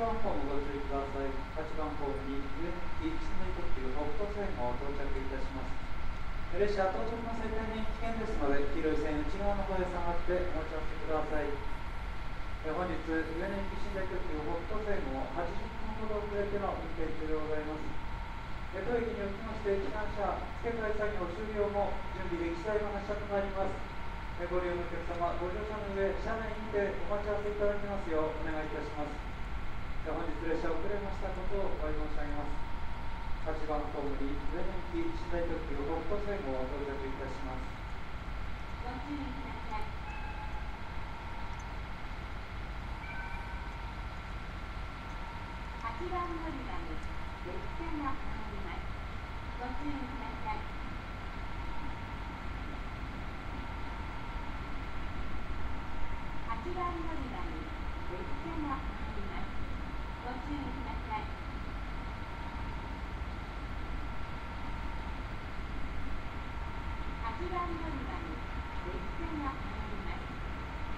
番ホームご注意ください。8番ホームに上向き室内特急北斗線を到着いたします。列車到着の際大変危険ですので、黄色い線内側の方へ下がってお待ち合わせください。え本日、上野行き寝台特急北斗線を80分ほど遅れての運転中でございます。え当駅におきまして、機関車付け替え作業終了も準備でき次第の発車となります。ご利用のお客様、ご乗車の上、車内にてお待ち合わせいただきますようお願いいたします。本日列車遅れましたことをお詫び申し上げます。8番ホームに上野行き寝台特急北斗線を到着いたします。ご注意ください。8番乗り場に列車が入ります。ご注意ください。8番乗り場に列車が入ります。ご注意ください。8番乗り場に列車が入ります。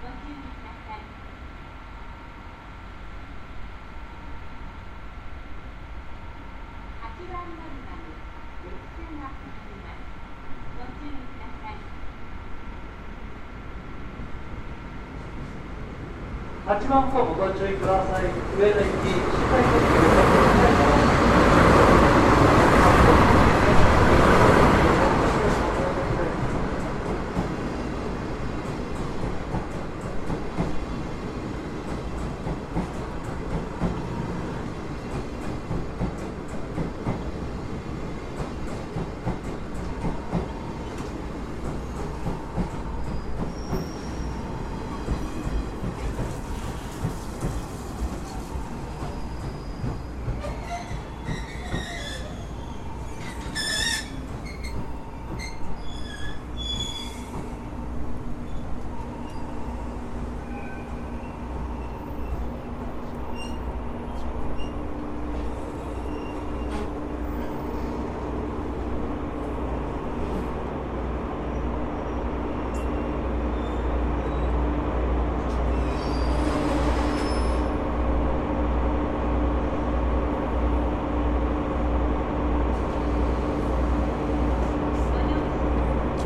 ご注意ください。8番乗り場に列車が入ります。ご注意ください。上野行き、新海特急北斗線を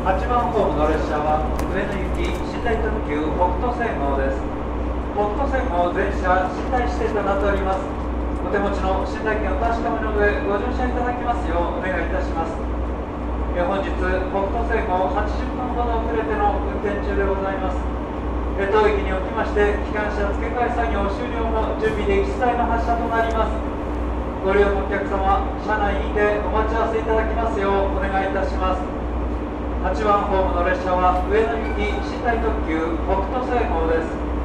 8番ホームの列車は上野行き寝台特急北斗線号です。北斗線号全車寝台指定となっております。お手持ちの寝台券を確かめの上ご乗車いただきますようお願いいたします。え本日北斗線号80分ほど遅れての運転中でございます。え当駅におきまして機関車付け替え作業終了も準備でき次第の発車となります。ご利用のお客様車内にてお待ち合わせいただきますようお願いいたします。8番ホームの列車は上野行き寝台特急北斗星号です。